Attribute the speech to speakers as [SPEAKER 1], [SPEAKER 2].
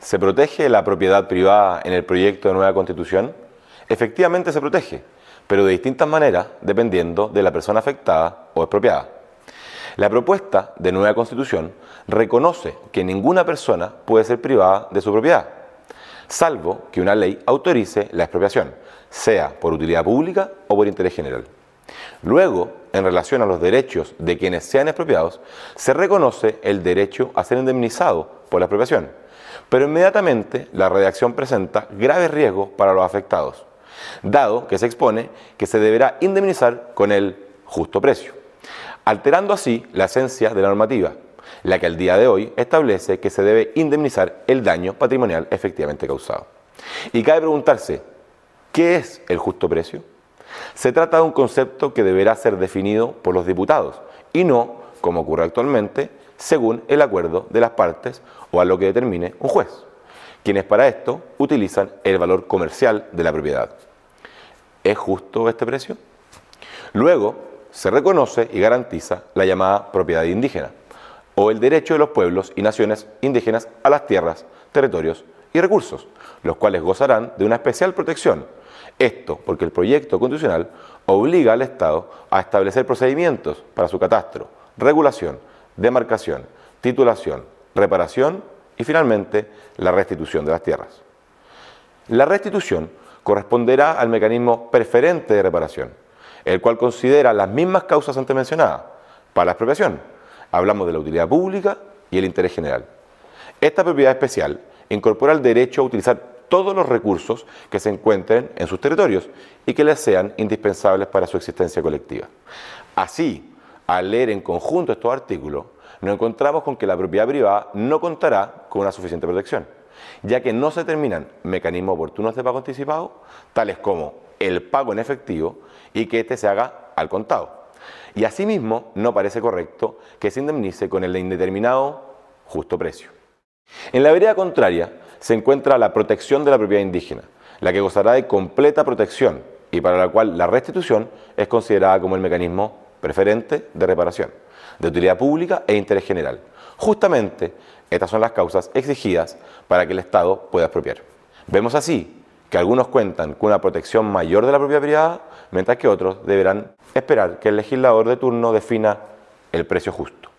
[SPEAKER 1] ¿Se protege la propiedad privada en el proyecto de nueva constitución? Efectivamente se protege, pero de distintas maneras dependiendo de la persona afectada o expropiada. La propuesta de nueva constitución reconoce que ninguna persona puede ser privada de su propiedad, salvo que una ley autorice la expropiación, sea por utilidad pública o por interés general. Luego, en relación a los derechos de quienes sean expropiados, se reconoce el derecho a ser indemnizado por la expropiación, pero inmediatamente la redacción presenta graves riesgos para los afectados, dado que se expone que se deberá indemnizar con el justo precio, alterando así la esencia de la normativa, la que al día de hoy establece que se debe indemnizar el daño patrimonial efectivamente causado. Y cabe preguntarse, ¿qué es el justo precio? Se trata de un concepto que deberá ser definido por los diputados y no, como ocurre actualmente, según el acuerdo de las partes o a lo que determine un juez, quienes para esto utilizan el valor comercial de la propiedad. ¿Es justo este precio? Luego, se reconoce y garantiza la llamada propiedad indígena, o el derecho de los pueblos y naciones indígenas a las tierras, territorios y recursos, los cuales gozarán de una especial protección. Esto porque el proyecto constitucional obliga al Estado a establecer procedimientos para su catastro, regulación, demarcación, titulación, reparación y finalmente la restitución de las tierras. La restitución corresponderá al mecanismo preferente de reparación, el cual considera las mismas causas antes mencionadas para la expropiación. Hablamos de la utilidad pública y el interés general. Esta propiedad especial incorpora el derecho a utilizar todos los recursos que se encuentren en sus territorios y que les sean indispensables para su existencia colectiva. Así, al leer en conjunto estos artículos, nos encontramos con que la propiedad privada no contará con una suficiente protección, ya que no se determinan mecanismos oportunos de pago anticipado, tales como el pago en efectivo y que éste se haga al contado. Y asimismo, no parece correcto que se indemnice con el indeterminado justo precio. En la vereda contraria se encuentra la protección de la propiedad indígena, la que gozará de completa protección y para la cual la restitución es considerada como el mecanismo preferente de reparación, de utilidad pública e interés general. Justamente estas son las causas exigidas para que el Estado pueda expropiar. Vemos así que algunos cuentan con una protección mayor de la propiedad privada, mientras que otros deberán esperar que el legislador de turno defina el precio justo.